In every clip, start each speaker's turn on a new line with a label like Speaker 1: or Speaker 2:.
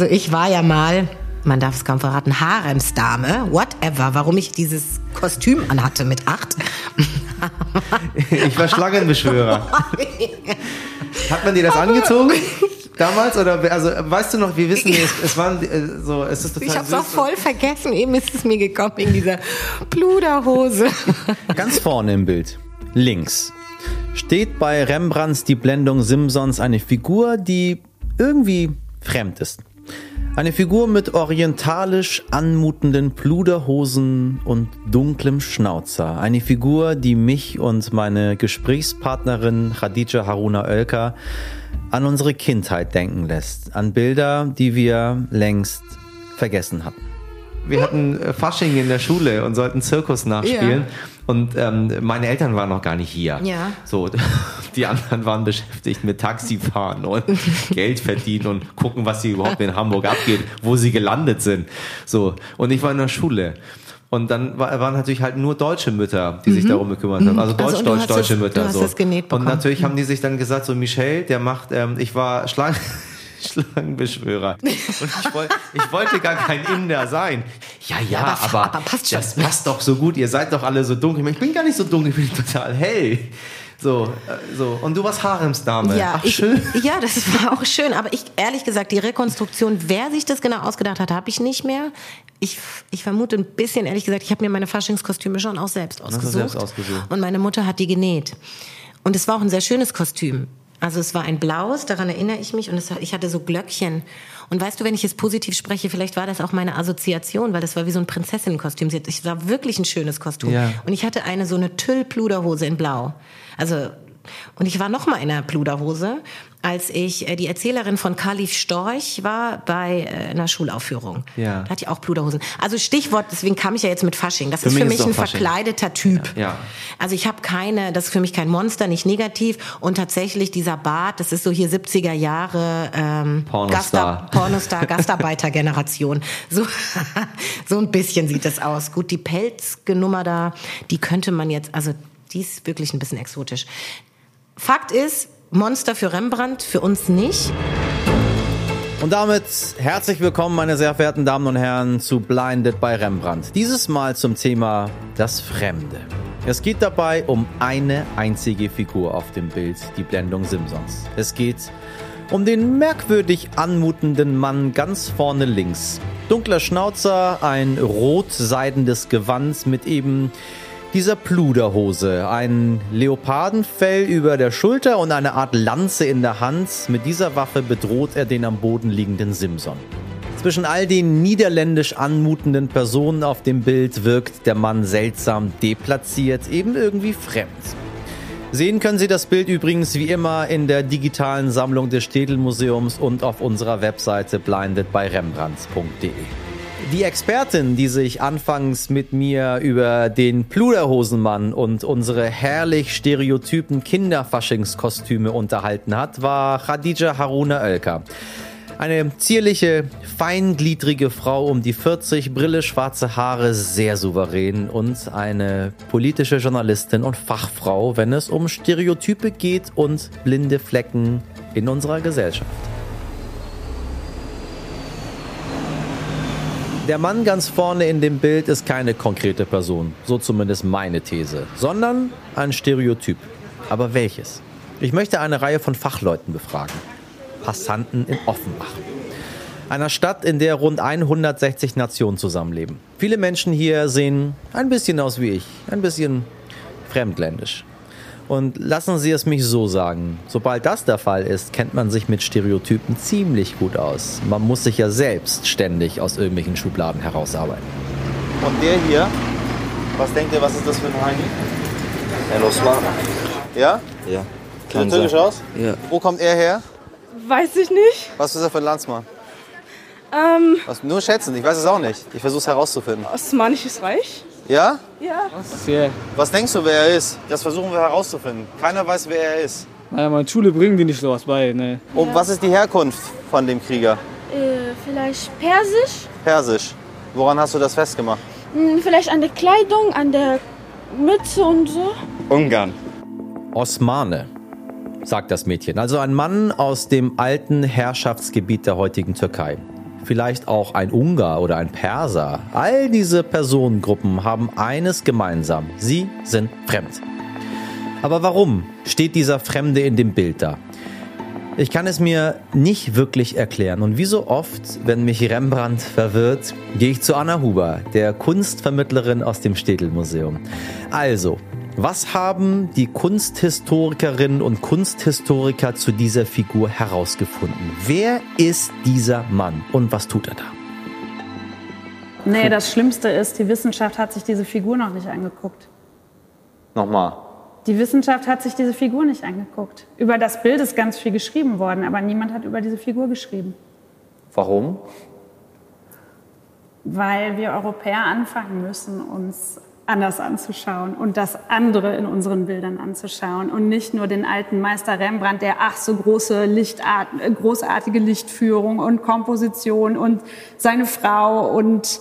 Speaker 1: Also ich war ja mal, man darf es kaum verraten, Haremsdame, whatever, warum ich dieses Kostüm anhatte mit acht.
Speaker 2: ich war Schlangenbeschwörer. Hat man dir das angezogen? Damals oder also weißt du noch, wir wissen, es, es waren äh, so, es ist total
Speaker 1: Ich hab's auch voll vergessen, eben ist es mir gekommen in dieser Pluderhose.
Speaker 3: Ganz vorne im Bild, links, steht bei Rembrandts die Blendung Simsons eine Figur, die irgendwie fremd ist. Eine Figur mit orientalisch anmutenden Pluderhosen und dunklem Schnauzer. Eine Figur, die mich und meine Gesprächspartnerin Khadija Haruna Oelker an unsere Kindheit denken lässt. An Bilder, die wir längst vergessen hatten.
Speaker 2: Wir hatten äh, Fasching in der Schule und sollten Zirkus nachspielen. Ja. Und ähm, meine Eltern waren noch gar nicht hier.
Speaker 1: Ja.
Speaker 2: So, die anderen waren beschäftigt mit Taxifahren und Geld verdienen und gucken, was hier überhaupt in Hamburg abgeht, wo sie gelandet sind. So, und ich war in der Schule. Und dann waren natürlich halt nur deutsche Mütter, die sich mhm. darum gekümmert haben. Also, also deutsch, deutsch, deutsche das, Mütter.
Speaker 1: so.
Speaker 2: Und natürlich haben die sich dann gesagt, so Michelle, der macht, ähm, ich war Schlange. Schlangenbeschwörer. Und ich, wollt, ich wollte gar kein Inder sein. Ja, ja, ja aber, aber, passt das passt doch so gut. Ihr seid doch alle so dunkel. Ich bin gar nicht so dunkel, ich bin total hell. So, äh, so. Und du warst Haremsdame.
Speaker 1: Ja,
Speaker 2: Ach, schön.
Speaker 1: ja, das war auch schön. Aber ich, ehrlich gesagt, die Rekonstruktion, wer sich das genau ausgedacht hat, habe ich nicht mehr. Ich, ich vermute ein bisschen, ehrlich gesagt, ich habe mir meine Faschingskostüme schon auch selbst ausgesucht. Selbst ausgesucht. Und meine Mutter hat die genäht. Und es war auch ein sehr schönes Kostüm. Also es war ein blaues, daran erinnere ich mich, und es, ich hatte so Glöckchen. Und weißt du, wenn ich es positiv spreche, vielleicht war das auch meine Assoziation, weil das war wie so ein Prinzessinnenkostüm. Es war wirklich ein schönes Kostüm. Ja. Und ich hatte eine so eine Tüllpluderhose in Blau. Also und ich war noch mal in der Pluderhose als ich äh, die Erzählerin von Kalif Storch war bei äh, einer Schulaufführung. Ja. Da hatte ich auch Pluderhosen. Also Stichwort, deswegen kam ich ja jetzt mit Fasching. Das für ist für mich ist ein Fasching. verkleideter Typ. Ja. ja. Also ich habe keine, das ist für mich kein Monster, nicht negativ. Und tatsächlich dieser Bart, das ist so hier 70er Jahre ähm, Pornostar, Gasta, Pornostar Gastarbeitergeneration. So, so ein bisschen sieht das aus. Gut, die Pelzgenummer da, die könnte man jetzt, also die ist wirklich ein bisschen exotisch. Fakt ist, Monster für Rembrandt, für uns nicht.
Speaker 3: Und damit herzlich willkommen, meine sehr verehrten Damen und Herren, zu Blinded bei Rembrandt. Dieses Mal zum Thema das Fremde. Es geht dabei um eine einzige Figur auf dem Bild, die Blendung Simpsons. Es geht um den merkwürdig anmutenden Mann ganz vorne links. Dunkler Schnauzer, ein rot-seidendes Gewand mit eben dieser Pluderhose. Ein Leopardenfell über der Schulter und eine Art Lanze in der Hand. Mit dieser Waffe bedroht er den am Boden liegenden Simson. Zwischen all den niederländisch anmutenden Personen auf dem Bild wirkt der Mann seltsam deplatziert, eben irgendwie fremd. Sehen können Sie das Bild übrigens wie immer in der digitalen Sammlung des Städelmuseums und auf unserer Webseite blindedbyrembrandt.de. Die Expertin, die sich anfangs mit mir über den Pluderhosenmann und unsere herrlich stereotypen Kinderfaschingskostüme unterhalten hat, war Khadija Haruna Oelker. Eine zierliche, feingliedrige Frau um die 40, Brille, schwarze Haare, sehr souverän und eine politische Journalistin und Fachfrau, wenn es um Stereotype geht und blinde Flecken in unserer Gesellschaft. Der Mann ganz vorne in dem Bild ist keine konkrete Person, so zumindest meine These, sondern ein Stereotyp. Aber welches? Ich möchte eine Reihe von Fachleuten befragen. Passanten in Offenbach. Einer Stadt, in der rund 160 Nationen zusammenleben. Viele Menschen hier sehen ein bisschen aus wie ich, ein bisschen fremdländisch. Und lassen Sie es mich so sagen, sobald das der Fall ist, kennt man sich mit Stereotypen ziemlich gut aus. Man muss sich ja selbst ständig aus irgendwelchen Schubladen herausarbeiten.
Speaker 2: Und der hier, was denkt ihr, was ist das für ein Heini?
Speaker 4: El Osman.
Speaker 2: Ja?
Speaker 4: Ja.
Speaker 2: Sieht türkisch aus?
Speaker 4: Ja.
Speaker 2: Wo kommt er her?
Speaker 5: Weiß ich nicht.
Speaker 2: Was ist er für ein Landsmann?
Speaker 5: Ähm.
Speaker 2: Was, nur schätzen, ich weiß es auch nicht. Ich versuche es herauszufinden.
Speaker 5: Osmanisches Reich?
Speaker 2: Ja?
Speaker 5: Ja.
Speaker 6: Was,
Speaker 2: Was denkst du, wer er ist? Das versuchen wir herauszufinden. Keiner weiß, wer er ist.
Speaker 6: Naja, meine Schule bringen die nicht sowas bei. Ne.
Speaker 2: Und ja. was ist die Herkunft von dem Krieger?
Speaker 5: Äh, vielleicht Persisch?
Speaker 2: Persisch. Woran hast du das festgemacht?
Speaker 5: Hm, vielleicht an der Kleidung, an der Mütze und so.
Speaker 2: Ungarn.
Speaker 3: Osmane, sagt das Mädchen. Also ein Mann aus dem alten Herrschaftsgebiet der heutigen Türkei. Vielleicht auch ein Ungar oder ein Perser. All diese Personengruppen haben eines gemeinsam. Sie sind fremd. Aber warum steht dieser Fremde in dem Bild da? Ich kann es mir nicht wirklich erklären. Und wie so oft, wenn mich Rembrandt verwirrt, gehe ich zu Anna Huber, der Kunstvermittlerin aus dem Städel-Museum. Also, was haben die Kunsthistorikerinnen und Kunsthistoriker zu dieser Figur herausgefunden? Wer ist dieser Mann und was tut er da?
Speaker 7: Nee, das Schlimmste ist, die Wissenschaft hat sich diese Figur noch nicht angeguckt.
Speaker 3: Nochmal.
Speaker 7: Die Wissenschaft hat sich diese Figur nicht angeguckt. Über das Bild ist ganz viel geschrieben worden, aber niemand hat über diese Figur geschrieben.
Speaker 3: Warum?
Speaker 7: Weil wir Europäer anfangen müssen, uns anders anzuschauen und das andere in unseren Bildern anzuschauen und nicht nur den alten Meister Rembrandt, der ach so große Lichtart, großartige Lichtführung und Komposition und seine Frau und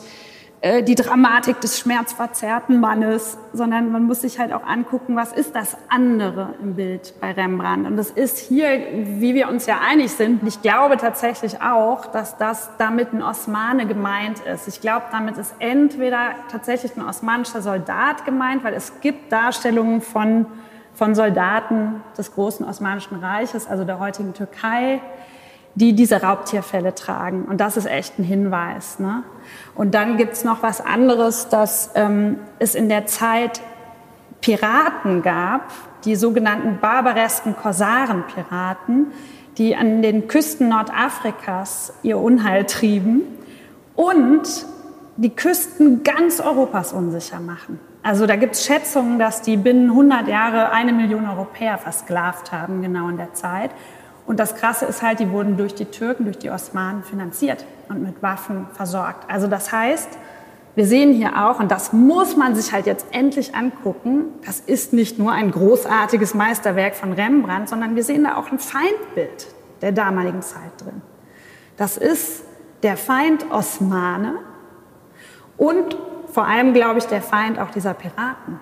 Speaker 7: äh, die Dramatik des schmerzverzerrten Mannes, sondern man muss sich halt auch angucken, was ist das andere im Bild bei Rembrandt. Und das ist hier, wie wir uns ja einig sind, ich glaube tatsächlich auch, dass das damit ein Osmane gemeint ist. Ich glaube, damit ist entweder tatsächlich ein osmanischer Soldat gemeint, weil es gibt Darstellungen von, von Soldaten des großen Osmanischen Reiches, also der heutigen Türkei, die diese Raubtierfälle tragen. Und das ist echt ein Hinweis. Ne? Und dann gibt's noch was anderes, dass ähm, es in der Zeit Piraten gab, die sogenannten barbaresken Korsarenpiraten, die an den Küsten Nordafrikas ihr Unheil trieben und die Küsten ganz Europas unsicher machen. Also da gibt es Schätzungen, dass die binnen 100 Jahre eine Million Europäer versklavt haben, genau in der Zeit. Und das Krasse ist halt, die wurden durch die Türken, durch die Osmanen finanziert und mit Waffen versorgt. Also das heißt, wir sehen hier auch, und das muss man sich halt jetzt endlich angucken, das ist nicht nur ein großartiges Meisterwerk von Rembrandt, sondern wir sehen da auch ein Feindbild der damaligen Zeit drin. Das ist der Feind Osmane und vor allem, glaube ich, der Feind auch dieser Piraten.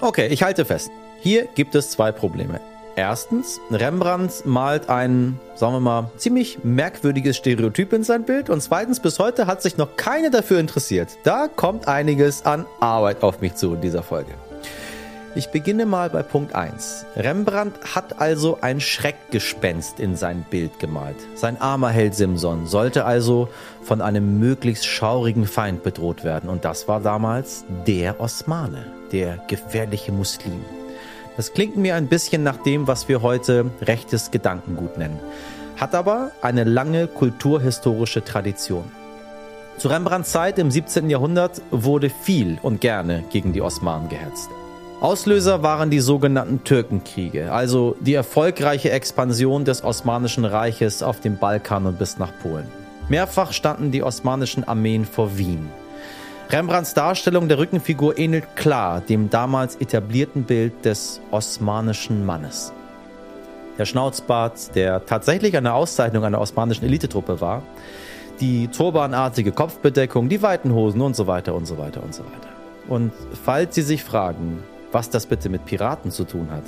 Speaker 3: Okay, ich halte fest. Hier gibt es zwei Probleme. Erstens, Rembrandt malt ein, sagen wir mal, ziemlich merkwürdiges Stereotyp in sein Bild. Und zweitens, bis heute hat sich noch keiner dafür interessiert. Da kommt einiges an Arbeit auf mich zu in dieser Folge. Ich beginne mal bei Punkt 1. Rembrandt hat also ein Schreckgespenst in sein Bild gemalt. Sein armer Held Simson sollte also von einem möglichst schaurigen Feind bedroht werden. Und das war damals der Osmane, der gefährliche Muslim. Das klingt mir ein bisschen nach dem, was wir heute rechtes Gedankengut nennen, hat aber eine lange kulturhistorische Tradition. Zu Rembrandts Zeit im 17. Jahrhundert wurde viel und gerne gegen die Osmanen gehetzt. Auslöser waren die sogenannten Türkenkriege, also die erfolgreiche Expansion des Osmanischen Reiches auf dem Balkan und bis nach Polen. Mehrfach standen die osmanischen Armeen vor Wien. Rembrandts Darstellung der Rückenfigur ähnelt klar dem damals etablierten Bild des osmanischen Mannes. Der Schnauzbart, der tatsächlich eine Auszeichnung einer osmanischen Elitetruppe war, die turbanartige Kopfbedeckung, die weiten Hosen und so weiter und so weiter und so weiter. Und falls Sie sich fragen, was das bitte mit Piraten zu tun hat,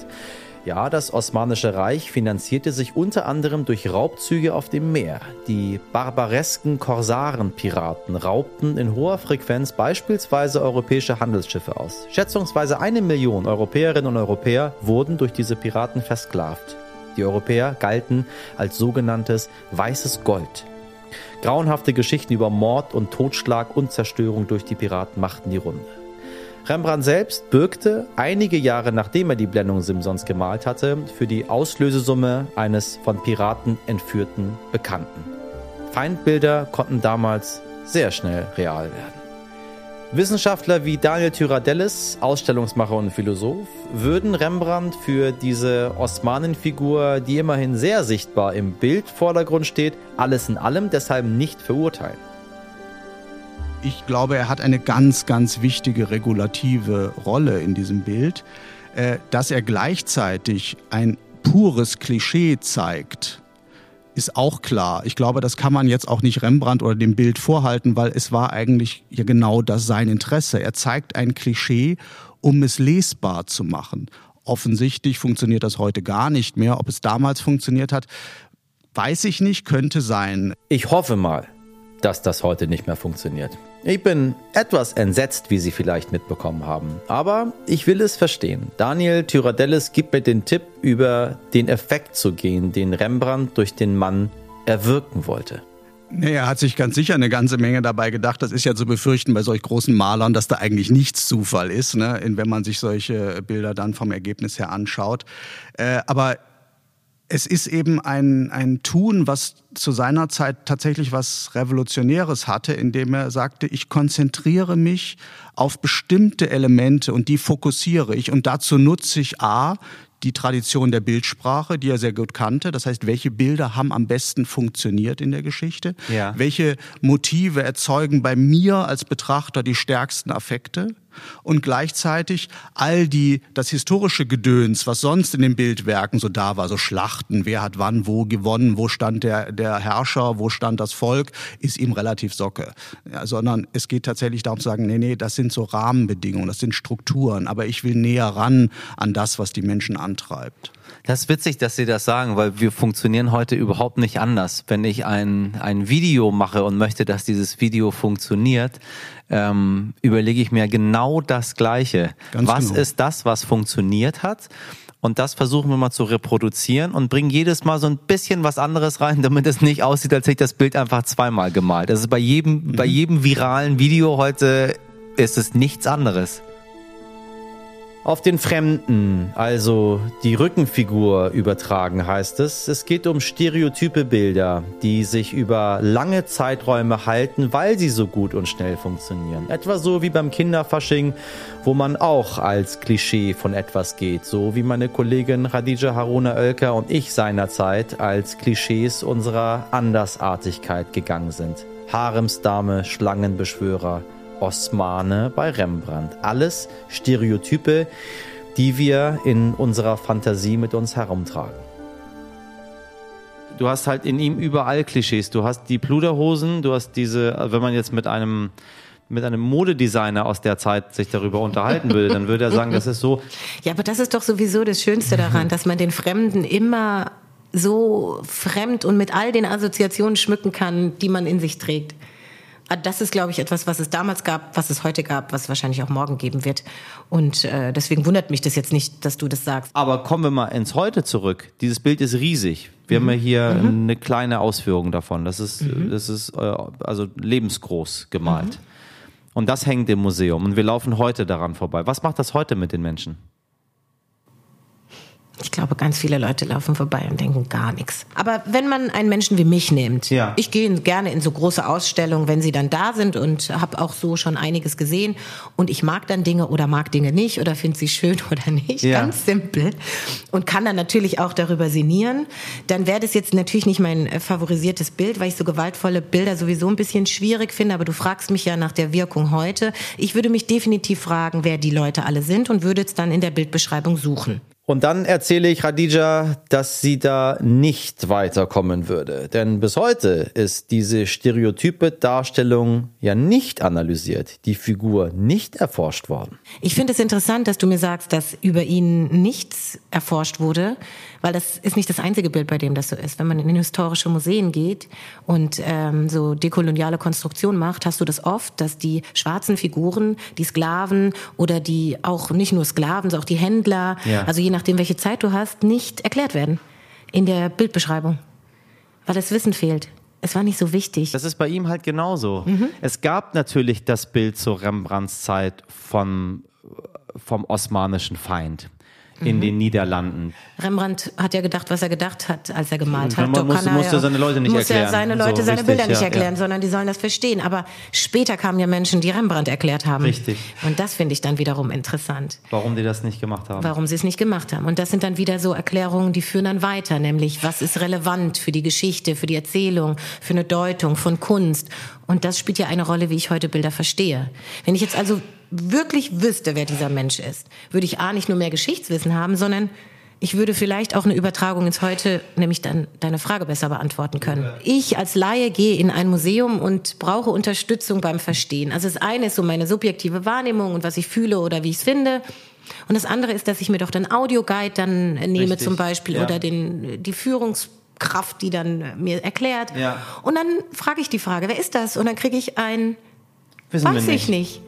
Speaker 3: ja, das Osmanische Reich finanzierte sich unter anderem durch Raubzüge auf dem Meer. Die barbaresken Korsarenpiraten raubten in hoher Frequenz beispielsweise europäische Handelsschiffe aus. Schätzungsweise eine Million Europäerinnen und Europäer wurden durch diese Piraten versklavt. Die Europäer galten als sogenanntes weißes Gold. Grauenhafte Geschichten über Mord und Totschlag und Zerstörung durch die Piraten machten die Runde. Rembrandt selbst bürgte einige Jahre nachdem er die Blendung Simsons gemalt hatte, für die Auslösesumme eines von Piraten entführten Bekannten. Feindbilder konnten damals sehr schnell real werden. Wissenschaftler wie Daniel Tyradellis, Ausstellungsmacher und Philosoph, würden Rembrandt für diese Osmanenfigur, die immerhin sehr sichtbar im Bildvordergrund steht, alles in allem deshalb nicht verurteilen.
Speaker 8: Ich glaube, er hat eine ganz, ganz wichtige regulative Rolle in diesem Bild, äh, dass er gleichzeitig ein pures Klischee zeigt, ist auch klar. Ich glaube, das kann man jetzt auch nicht Rembrandt oder dem Bild vorhalten, weil es war eigentlich ja genau das sein Interesse. Er zeigt ein Klischee, um es lesbar zu machen. Offensichtlich funktioniert das heute gar nicht mehr. Ob es damals funktioniert hat, weiß ich nicht, könnte sein.
Speaker 3: Ich hoffe mal, dass das heute nicht mehr funktioniert. Ich bin etwas entsetzt, wie Sie vielleicht mitbekommen haben. Aber ich will es verstehen. Daniel Tyradellis gibt mir den Tipp, über den Effekt zu gehen, den Rembrandt durch den Mann erwirken wollte.
Speaker 8: Nee, er hat sich ganz sicher eine ganze Menge dabei gedacht. Das ist ja zu befürchten bei solch großen Malern, dass da eigentlich nichts Zufall ist, ne? wenn man sich solche Bilder dann vom Ergebnis her anschaut. Äh, aber es ist eben ein, ein Tun, was zu seiner Zeit tatsächlich was Revolutionäres hatte, indem er sagte, ich konzentriere mich auf bestimmte Elemente und die fokussiere ich. Und dazu nutze ich A, die Tradition der Bildsprache, die er sehr gut kannte. Das heißt, welche Bilder haben am besten funktioniert in der Geschichte? Ja. Welche Motive erzeugen bei mir als Betrachter die stärksten Affekte? Und gleichzeitig all die, das historische Gedöns, was sonst in den Bildwerken so da war, so Schlachten, wer hat wann wo gewonnen, wo stand der, der Herrscher, wo stand das Volk, ist ihm relativ Socke. Ja, sondern es geht tatsächlich darum zu sagen, nee, nee, das sind so Rahmenbedingungen, das sind Strukturen, aber ich will näher ran an das, was die Menschen antreibt.
Speaker 3: Das ist witzig, dass Sie das sagen, weil wir funktionieren heute überhaupt nicht anders. Wenn ich ein, ein Video mache und möchte, dass dieses Video funktioniert, ähm, überlege ich mir genau das Gleiche. Ganz was genau. ist das, was funktioniert hat? Und das versuchen wir mal zu reproduzieren und bringen jedes Mal so ein bisschen was anderes rein, damit es nicht aussieht, als hätte ich das Bild einfach zweimal gemalt. Das ist bei jedem, mhm. bei jedem viralen Video heute ist es nichts anderes. Auf den Fremden, also die Rückenfigur übertragen heißt es. Es geht um stereotype Bilder, die sich über lange Zeiträume halten, weil sie so gut und schnell funktionieren. Etwa so wie beim Kinderfasching, wo man auch als Klischee von etwas geht, so wie meine Kollegin Khadija Haruna Oelker und ich seinerzeit als Klischees unserer Andersartigkeit gegangen sind. Haremsdame, Schlangenbeschwörer, Osmane bei Rembrandt. Alles Stereotype, die wir in unserer Fantasie mit uns herumtragen. Du hast halt in ihm überall Klischees. Du hast die Pluderhosen, du hast diese, wenn man jetzt mit einem mit einem Modedesigner aus der Zeit sich darüber unterhalten würde, dann würde er sagen, das ist so.
Speaker 1: Ja, aber das ist doch sowieso das Schönste daran, dass man den Fremden immer so fremd und mit all den Assoziationen schmücken kann, die man in sich trägt. Ah, das ist, glaube ich, etwas, was es damals gab, was es heute gab, was wahrscheinlich auch morgen geben wird. Und äh, deswegen wundert mich das jetzt nicht, dass du das sagst.
Speaker 3: Aber kommen wir mal ins Heute zurück. Dieses Bild ist riesig. Wir mhm. haben ja hier mhm. eine kleine Ausführung davon. Das ist, mhm. das ist äh, also lebensgroß gemalt. Mhm. Und das hängt im Museum. Und wir laufen heute daran vorbei. Was macht das heute mit den Menschen?
Speaker 1: Ich glaube, ganz viele Leute laufen vorbei und denken gar nichts. Aber wenn man einen Menschen wie mich nimmt, ja. ich gehe gerne in so große Ausstellungen, wenn sie dann da sind und habe auch so schon einiges gesehen und ich mag dann Dinge oder mag Dinge nicht oder finde sie schön oder nicht, ja. ganz simpel und kann dann natürlich auch darüber sinnieren, dann wäre das jetzt natürlich nicht mein äh, favorisiertes Bild, weil ich so gewaltvolle Bilder sowieso ein bisschen schwierig finde, aber du fragst mich ja nach der Wirkung heute. Ich würde mich definitiv fragen, wer die Leute alle sind und würde es dann in der Bildbeschreibung suchen.
Speaker 3: Und dann erzähle ich Khadija, dass sie da nicht weiterkommen würde. Denn bis heute ist diese stereotype Darstellung ja nicht analysiert, die Figur nicht erforscht worden.
Speaker 1: Ich finde es interessant, dass du mir sagst, dass über ihn nichts erforscht wurde, weil das ist nicht das einzige Bild, bei dem das so ist. Wenn man in historische Museen geht und ähm, so dekoloniale Konstruktion macht, hast du das oft, dass die schwarzen Figuren, die Sklaven oder die auch nicht nur Sklaven, sondern auch die Händler, ja. also je nachdem, welche Zeit du hast, nicht erklärt werden in der Bildbeschreibung, weil das Wissen fehlt. Es war nicht so wichtig.
Speaker 3: Das ist bei ihm halt genauso. Mhm. Es gab natürlich das Bild zur Rembrandts Zeit von, vom osmanischen Feind in mhm. den Niederlanden.
Speaker 1: Rembrandt hat ja gedacht, was er gedacht hat, als er gemalt hat.
Speaker 3: Man muss, musste seine Leute nicht
Speaker 1: muss
Speaker 3: erklären.
Speaker 1: Muss ja seine Leute so, seine richtig, Bilder nicht ja, erklären, ja. sondern die sollen das verstehen. Aber später kamen ja Menschen, die Rembrandt erklärt haben.
Speaker 3: Richtig.
Speaker 1: Und das finde ich dann wiederum interessant.
Speaker 3: Warum die das nicht gemacht haben.
Speaker 1: Warum sie es nicht gemacht haben. Und das sind dann wieder so Erklärungen, die führen dann weiter, nämlich was ist relevant für die Geschichte, für die Erzählung, für eine Deutung von Kunst. Und das spielt ja eine Rolle, wie ich heute Bilder verstehe. Wenn ich jetzt also wirklich wüsste, wer dieser Mensch ist, würde ich A nicht nur mehr Geschichtswissen haben, sondern ich würde vielleicht auch eine Übertragung ins Heute, nämlich dann deine Frage besser beantworten können. Ich als Laie gehe in ein Museum und brauche Unterstützung beim Verstehen. Also das eine ist so meine subjektive Wahrnehmung und was ich fühle oder wie ich es finde. Und das andere ist, dass ich mir doch den Audioguide dann nehme Richtig. zum Beispiel ja. oder den, die Führungs Kraft, die dann äh, mir erklärt. Ja. Und dann frage ich die Frage, wer ist das? Und dann kriege ich ein, Wissen weiß ich nicht.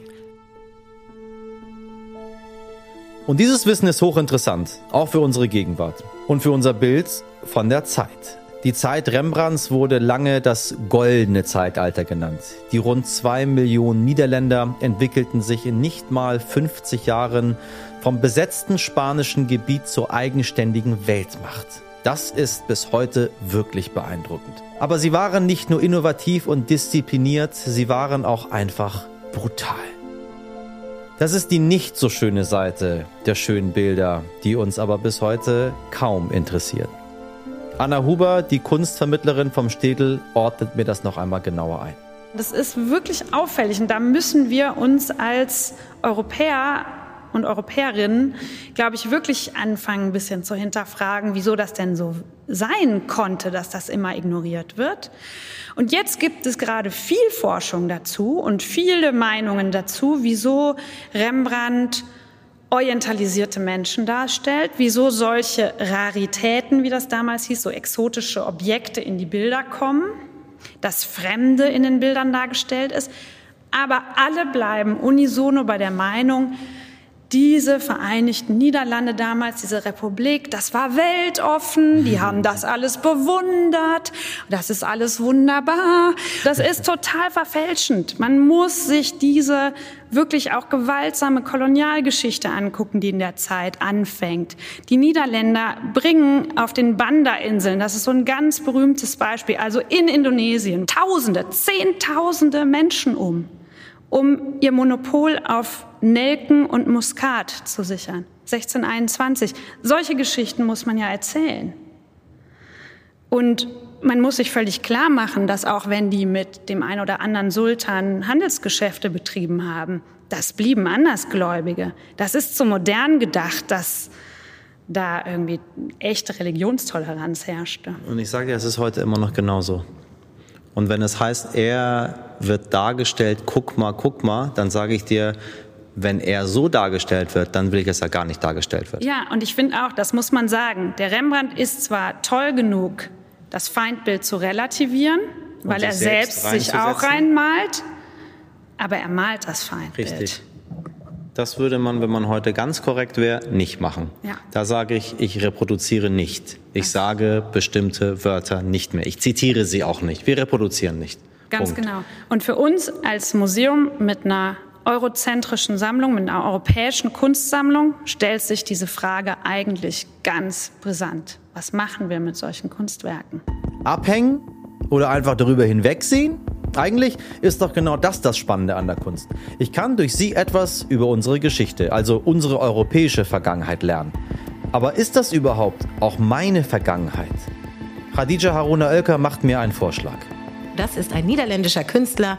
Speaker 3: Und dieses Wissen ist hochinteressant, auch für unsere Gegenwart und für unser Bild von der Zeit. Die Zeit Rembrandts wurde lange das goldene Zeitalter genannt. Die rund zwei Millionen Niederländer entwickelten sich in nicht mal 50 Jahren vom besetzten spanischen Gebiet zur eigenständigen Weltmacht. Das ist bis heute wirklich beeindruckend. Aber sie waren nicht nur innovativ und diszipliniert, sie waren auch einfach brutal. Das ist die nicht so schöne Seite der schönen Bilder, die uns aber bis heute kaum interessiert. Anna Huber, die Kunstvermittlerin vom Städel, ordnet mir das noch einmal genauer ein.
Speaker 7: Das ist wirklich auffällig und da müssen wir uns als Europäer und Europäerinnen, glaube ich, wirklich anfangen, ein bisschen zu hinterfragen, wieso das denn so sein konnte, dass das immer ignoriert wird. Und jetzt gibt es gerade viel Forschung dazu und viele Meinungen dazu, wieso Rembrandt orientalisierte Menschen darstellt, wieso solche Raritäten, wie das damals hieß, so exotische Objekte in die Bilder kommen, das Fremde in den Bildern dargestellt ist. Aber alle bleiben unisono bei der Meinung, diese Vereinigten Niederlande damals, diese Republik, das war weltoffen, die haben das alles bewundert, das ist alles wunderbar. Das ist total verfälschend. Man muss sich diese wirklich auch gewaltsame Kolonialgeschichte angucken, die in der Zeit anfängt. Die Niederländer bringen auf den Banda-Inseln, das ist so ein ganz berühmtes Beispiel, also in Indonesien, Tausende, Zehntausende Menschen um um ihr Monopol auf Nelken und Muskat zu sichern. 1621. Solche Geschichten muss man ja erzählen. Und man muss sich völlig klar machen, dass auch wenn die mit dem ein oder anderen Sultan Handelsgeschäfte betrieben haben, das blieben Andersgläubige. Das ist zu modern gedacht, dass da irgendwie echte Religionstoleranz herrschte.
Speaker 3: Und ich sage dir, es ist heute immer noch genauso. Und wenn es heißt, er wird dargestellt, guck mal, guck mal, dann sage ich dir, wenn er so dargestellt wird, dann will ich, dass er gar nicht dargestellt wird.
Speaker 7: Ja, und ich finde auch, das muss man sagen, der Rembrandt ist zwar toll genug, das Feindbild zu relativieren, und weil er selbst, selbst sich auch reinmalt, aber er malt das Feindbild.
Speaker 3: Richtig. Das würde man, wenn man heute ganz korrekt wäre, nicht machen. Ja. Da sage ich, ich reproduziere nicht. Ich sage bestimmte Wörter nicht mehr. Ich zitiere sie auch nicht. Wir reproduzieren nicht.
Speaker 7: Ganz Punkt. genau. Und für uns als Museum mit einer eurozentrischen Sammlung, mit einer europäischen Kunstsammlung, stellt sich diese Frage eigentlich ganz brisant. Was machen wir mit solchen Kunstwerken?
Speaker 3: Abhängen oder einfach darüber hinwegsehen? Eigentlich ist doch genau das das Spannende an der Kunst. Ich kann durch sie etwas über unsere Geschichte, also unsere europäische Vergangenheit lernen. Aber ist das überhaupt auch meine Vergangenheit? Khadija Haruna Oelker macht mir einen Vorschlag.
Speaker 1: Das ist ein niederländischer Künstler,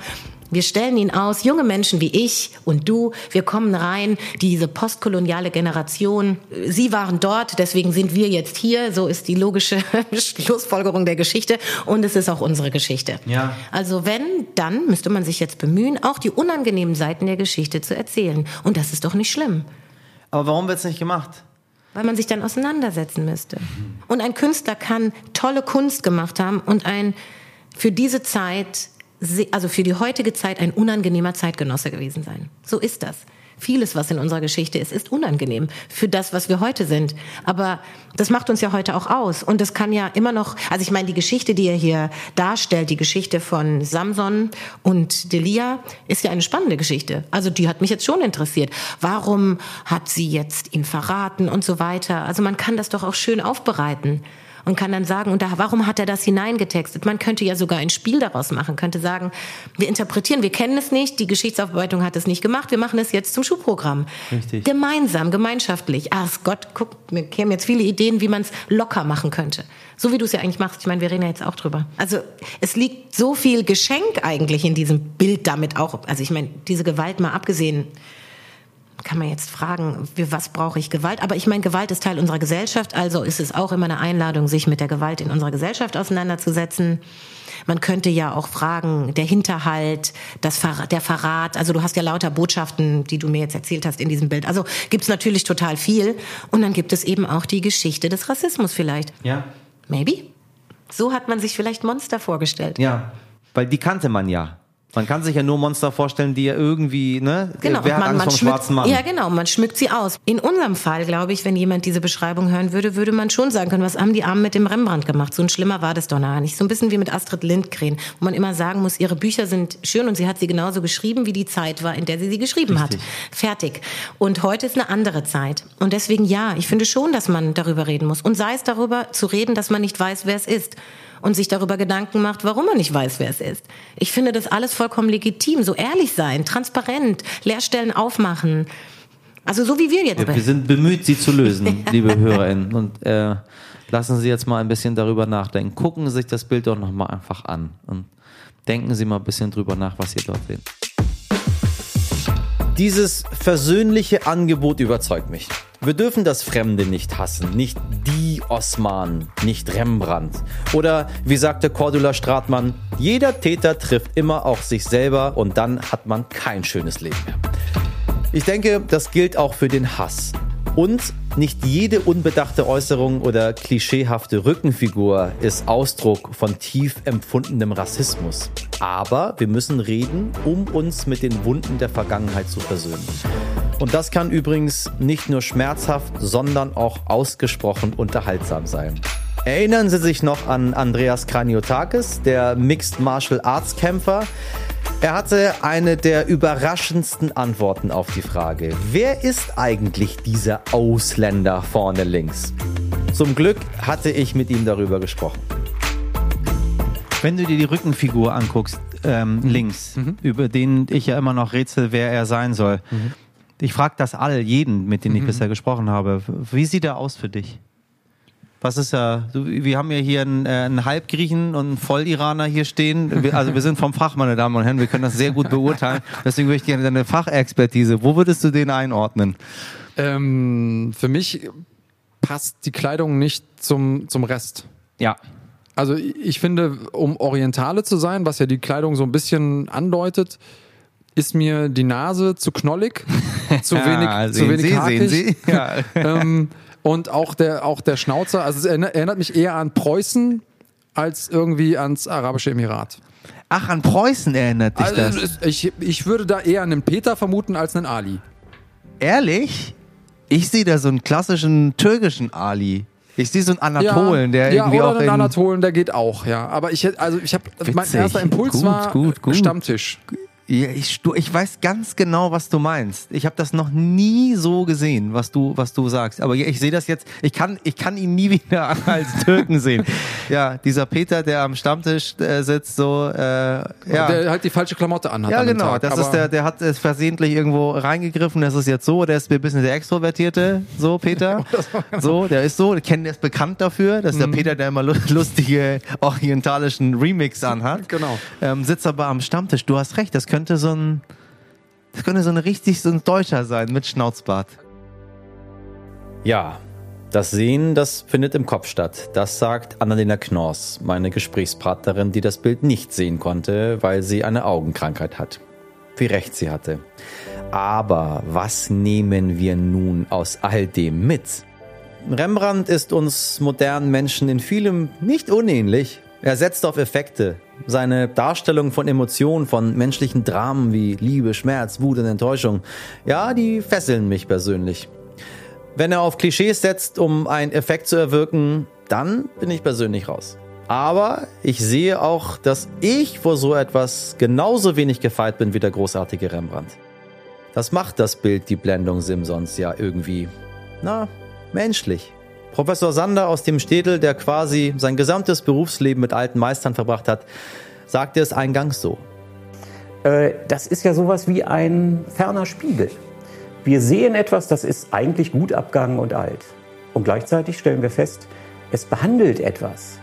Speaker 1: wir stellen ihn aus, junge Menschen wie ich und du, wir kommen rein, diese postkoloniale Generation, sie waren dort, deswegen sind wir jetzt hier, so ist die logische Schlussfolgerung der Geschichte und es ist auch unsere Geschichte. Ja. Also wenn, dann müsste man sich jetzt bemühen, auch die unangenehmen Seiten der Geschichte zu erzählen und das ist doch nicht schlimm.
Speaker 3: Aber warum wird es nicht gemacht?
Speaker 1: weil man sich dann auseinandersetzen müsste. Und ein Künstler kann tolle Kunst gemacht haben und ein für diese Zeit also für die heutige Zeit ein unangenehmer Zeitgenosse gewesen sein. So ist das. Vieles, was in unserer Geschichte ist, ist unangenehm für das, was wir heute sind. Aber das macht uns ja heute auch aus. Und das kann ja immer noch, also ich meine, die Geschichte, die er hier darstellt, die Geschichte von Samson und Delia, ist ja eine spannende Geschichte. Also die hat mich jetzt schon interessiert. Warum hat sie jetzt ihn verraten und so weiter? Also man kann das doch auch schön aufbereiten und kann dann sagen, und da, warum hat er das hineingetextet? Man könnte ja sogar ein Spiel daraus machen, könnte sagen, wir interpretieren, wir kennen es nicht, die Geschichtsaufarbeitung hat es nicht gemacht, wir machen es jetzt zum Schulprogramm. Richtig. Gemeinsam, gemeinschaftlich. Ach Gott, guck, mir kämen jetzt viele Ideen, wie man es locker machen könnte. So wie du es ja eigentlich machst. Ich meine, wir reden ja jetzt auch drüber. Also es liegt so viel Geschenk eigentlich in diesem Bild damit auch. Also ich meine, diese Gewalt mal abgesehen kann man jetzt fragen, für was brauche ich Gewalt? Aber ich meine, Gewalt ist Teil unserer Gesellschaft, also ist es auch immer eine Einladung, sich mit der Gewalt in unserer Gesellschaft auseinanderzusetzen. Man könnte ja auch fragen, der Hinterhalt, das Ver der Verrat. Also du hast ja lauter Botschaften, die du mir jetzt erzählt hast in diesem Bild. Also gibt's natürlich total viel. Und dann gibt es eben auch die Geschichte des Rassismus vielleicht.
Speaker 3: Ja.
Speaker 1: Maybe. So hat man sich vielleicht Monster vorgestellt.
Speaker 3: Ja, weil die kannte man ja. Man kann sich ja nur Monster vorstellen, die ja irgendwie, ne?
Speaker 1: Genau,
Speaker 3: Wer
Speaker 1: man,
Speaker 3: hat Angst
Speaker 1: man
Speaker 3: vom
Speaker 1: schmückt,
Speaker 3: schwarzen Mann?
Speaker 1: Ja, genau, man schmückt sie aus. In unserem Fall, glaube ich, wenn jemand diese Beschreibung hören würde, würde man schon sagen können, was haben die Armen mit dem Rembrandt gemacht? So ein schlimmer war das doch nachher nicht. So ein bisschen wie mit Astrid Lindgren, wo man immer sagen muss, ihre Bücher sind schön und sie hat sie genauso geschrieben, wie die Zeit war, in der sie sie geschrieben
Speaker 3: Richtig.
Speaker 1: hat. Fertig. Und heute ist eine andere Zeit. Und deswegen ja, ich finde schon, dass man darüber reden muss. Und sei es darüber zu reden, dass man nicht weiß, wer es ist und sich darüber Gedanken macht, warum man nicht weiß, wer es ist. Ich finde das alles vollkommen legitim. So ehrlich sein, transparent, Leerstellen aufmachen. Also so wie wir jetzt.
Speaker 3: Wir sind bemüht, sie zu lösen, liebe HörerInnen. Und äh, lassen Sie jetzt mal ein bisschen darüber nachdenken. Gucken Sie sich das Bild doch nochmal einfach an. Und denken Sie mal ein bisschen drüber nach, was Sie dort sehen. Dieses versöhnliche Angebot überzeugt mich. Wir dürfen das Fremde nicht hassen, nicht die Osman, nicht Rembrandt. Oder wie sagte Cordula Stratmann, jeder Täter trifft immer auch sich selber und dann hat man kein schönes Leben mehr. Ich denke, das gilt auch für den Hass. Und nicht jede unbedachte Äußerung oder klischeehafte Rückenfigur ist Ausdruck von tief empfundenem Rassismus. Aber wir müssen reden, um uns mit den Wunden der Vergangenheit zu versöhnen. Und das kann übrigens nicht nur schmerzhaft, sondern auch ausgesprochen unterhaltsam sein. Erinnern Sie sich noch an Andreas Kraniotakis, der Mixed Martial Arts Kämpfer? Er hatte eine der überraschendsten Antworten auf die Frage, wer ist eigentlich dieser Ausländer vorne links? Zum Glück hatte ich mit ihm darüber gesprochen.
Speaker 9: Wenn du dir die Rückenfigur anguckst, ähm, links, über den ich ja immer noch rätsel, wer er sein soll. Ich frage das all, jeden, mit dem ich bisher gesprochen habe. Wie sieht er aus für dich? Was ist er? Du, wir haben ja hier einen, äh, einen Halbgriechen und einen Volliraner hier stehen. Wir, also wir sind vom Fach, meine Damen und Herren. Wir können das sehr gut beurteilen. Deswegen würde ich gerne deine Fachexpertise. Wo würdest du den einordnen?
Speaker 10: Ähm, für mich passt die Kleidung nicht zum, zum Rest.
Speaker 9: Ja.
Speaker 10: Also ich finde, um Orientale zu sein, was ja die Kleidung so ein bisschen andeutet, ist mir die Nase zu knollig, zu
Speaker 9: Ja,
Speaker 10: wenig, zu
Speaker 9: sehen
Speaker 10: wenig
Speaker 9: Sie,
Speaker 10: hakig.
Speaker 9: sehen Sie? Ja.
Speaker 10: ähm, und auch der, auch der Schnauzer, also es erinnert, mich eher an Preußen als irgendwie ans Arabische Emirat.
Speaker 9: Ach, an Preußen erinnert dich
Speaker 10: Also,
Speaker 9: das.
Speaker 10: ich, ich würde da eher einen Peter vermuten als einen Ali.
Speaker 9: Ehrlich? Ich sehe da so einen klassischen türkischen Ali. Ich sehe so einen Anatolen, der
Speaker 10: ja,
Speaker 9: irgendwie
Speaker 10: oder
Speaker 9: auch
Speaker 10: einen
Speaker 9: in...
Speaker 10: Anatolen, der geht auch, ja. Aber ich hätte, also ich habe, mein erster Impuls
Speaker 9: Gut,
Speaker 10: war
Speaker 9: gut, gut.
Speaker 10: Stammtisch.
Speaker 9: Ja, ich, du, ich weiß ganz genau, was du meinst. Ich habe das noch nie so gesehen, was du, was du sagst. Aber ich sehe das jetzt. Ich kann, ich kann ihn nie wieder als Türken sehen. Ja, dieser Peter, der am Stammtisch äh, sitzt, so. Äh, ja.
Speaker 10: Der halt die falsche Klamotte anhat.
Speaker 9: ja,
Speaker 10: an
Speaker 9: genau.
Speaker 10: Tag.
Speaker 9: Das ist der, der hat es versehentlich irgendwo reingegriffen. Das ist jetzt so. Der ist ein bisschen der Extrovertierte. So, Peter. So, der ist so. Kennt, der ist bekannt dafür. Das ist der Peter, der immer lu- lustige orientalischen Remix anhat.
Speaker 10: Genau.
Speaker 9: Ähm, sitzt aber am Stammtisch. Du hast recht. Das könnte so ein, das könnte so ein richtig so ein Deutscher sein mit Schnauzbart.
Speaker 3: Ja, das Sehen, das findet im Kopf statt. Das sagt Annalena Knorrs, meine Gesprächspartnerin, die das Bild nicht sehen konnte, weil sie eine Augenkrankheit hat. Wie recht sie hatte. Aber was nehmen wir nun aus all dem mit? Rembrandt ist uns modernen Menschen in vielem nicht unähnlich. Er setzt auf Effekte. Seine Darstellung von Emotionen, von menschlichen Dramen wie Liebe, Schmerz, Wut und Enttäuschung, ja, die fesseln mich persönlich. Wenn er auf Klischees setzt, um einen Effekt zu erwirken, dann bin ich persönlich raus. Aber ich sehe auch, dass ich vor so etwas genauso wenig gefeit bin wie der großartige Rembrandt. Das macht das Bild die Blendung Simsons ja irgendwie, na, menschlich. Professor Sander aus dem Städel, der quasi sein gesamtes Berufsleben mit alten Meistern verbracht hat, sagte es eingangs so.
Speaker 11: Äh, das ist ja sowas wie ein ferner Spiegel. Wir sehen etwas, das ist eigentlich gut abgegangen und alt. Und gleichzeitig stellen wir fest, es behandelt etwas,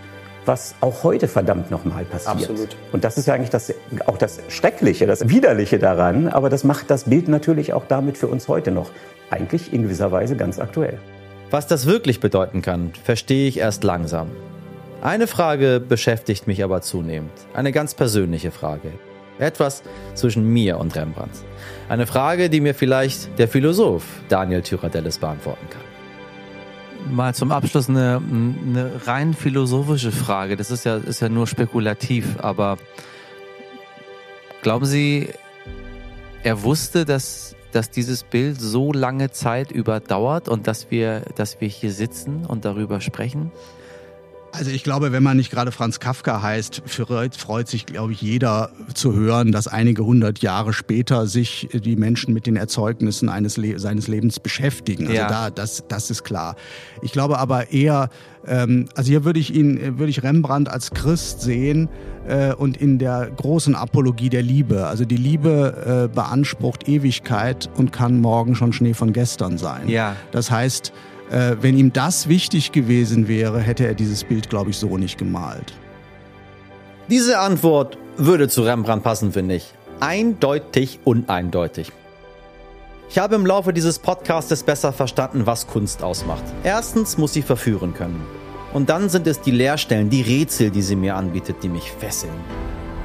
Speaker 11: was auch heute verdammt nochmal passiert.
Speaker 4: Absolut.
Speaker 11: Und das ist ja eigentlich das, auch das Schreckliche, das Widerliche daran. Aber das macht das Bild natürlich auch damit für uns heute noch eigentlich in gewisser Weise ganz aktuell.
Speaker 3: Was das wirklich bedeuten kann, verstehe ich erst langsam. Eine Frage beschäftigt mich aber zunehmend. Eine ganz persönliche Frage. Etwas zwischen mir und Rembrandt. Eine Frage, die mir vielleicht der Philosoph Daniel Tyradellis beantworten kann.
Speaker 9: mal zum Abschluss eine, eine rein philosophische Frage. Das ist ja, ist ja nur spekulativ, aber glauben Sie, er wusste, dass, dass dieses Bild so lange Zeit überdauert und dass wir, dass wir hier sitzen und darüber sprechen?
Speaker 8: Also ich glaube, wenn man nicht gerade Franz Kafka heißt, freut, freut sich, glaube ich, jeder zu hören, dass einige hundert Jahre später sich die Menschen mit den Erzeugnissen eines Le seines Lebens beschäftigen. Also ja. da, das, das ist klar. Ich glaube aber eher, ähm, also hier würde ich ihn, würde ich Rembrandt als Christ sehen äh, und in der großen Apologie der Liebe. Also die Liebe äh, beansprucht Ewigkeit und kann morgen schon Schnee von gestern sein.
Speaker 9: Ja.
Speaker 8: Das heißt, äh, wenn ihm das wichtig gewesen wäre, hätte er dieses Bild, glaube ich, so nicht gemalt.
Speaker 3: Diese Antwort würde zu Rembrandt passen, finde ich. Eindeutig uneindeutig. Ich habe im Laufe dieses Podcastes besser verstanden, was Kunst ausmacht. Erstens muss sie verführen können. Und dann sind es die Leerstellen, die Rätsel, die sie mir anbietet, die mich fesseln.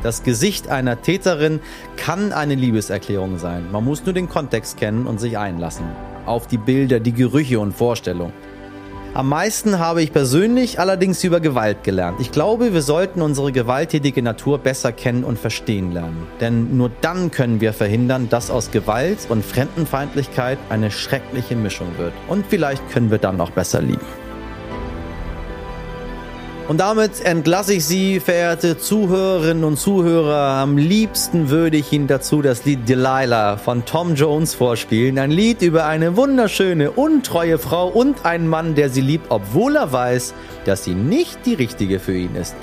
Speaker 3: Das Gesicht einer Täterin kann eine Liebeserklärung sein. Man muss nur den Kontext kennen und sich einlassen auf die Bilder, die Gerüche und Vorstellungen. Am meisten habe ich persönlich allerdings über Gewalt gelernt. Ich glaube, wir sollten unsere gewalttätige Natur besser kennen und verstehen lernen. Denn nur dann können wir verhindern, dass aus Gewalt und Fremdenfeindlichkeit eine schreckliche Mischung wird. Und vielleicht können wir dann auch besser lieben. Und damit entlasse ich Sie, verehrte Zuhörerinnen und Zuhörer. Am liebsten würde ich Ihnen dazu das Lied Delilah von Tom Jones vorspielen. Ein Lied über eine wunderschöne, untreue Frau und einen Mann, der sie liebt, obwohl er weiß, dass sie nicht die richtige für ihn ist.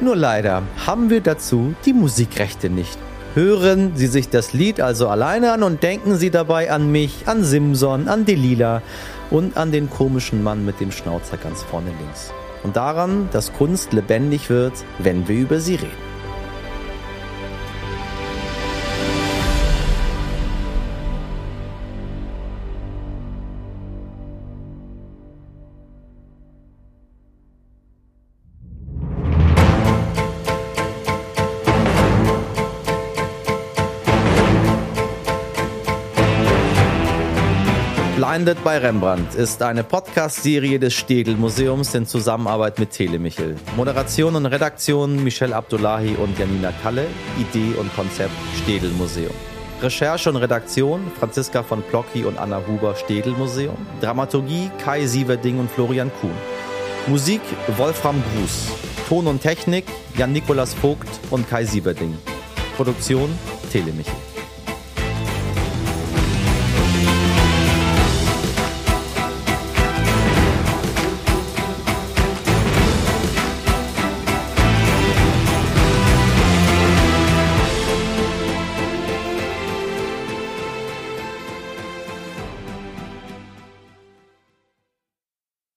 Speaker 3: Nur leider haben wir dazu die Musikrechte nicht. Hören Sie sich das Lied also alleine an und denken Sie dabei an mich, an Simson, an Delila und an den komischen Mann mit dem Schnauzer ganz vorne links und daran, dass Kunst lebendig wird, wenn wir über sie reden. Blinded bei Rembrandt ist eine Podcast-Serie des Städel Museums in Zusammenarbeit mit Telemichel. Moderation und Redaktion Michel Abdullahi und Janina Kalle. Idee und Konzept Städel Museum. Recherche und Redaktion Franziska von Plocki und Anna Huber Städel Museum. Dramaturgie Kai Sieverding und Florian Kuhn. Musik Wolfram Gruß. Ton und Technik Jan-Nikolas Vogt und Kai Sieverding. Produktion Telemichel.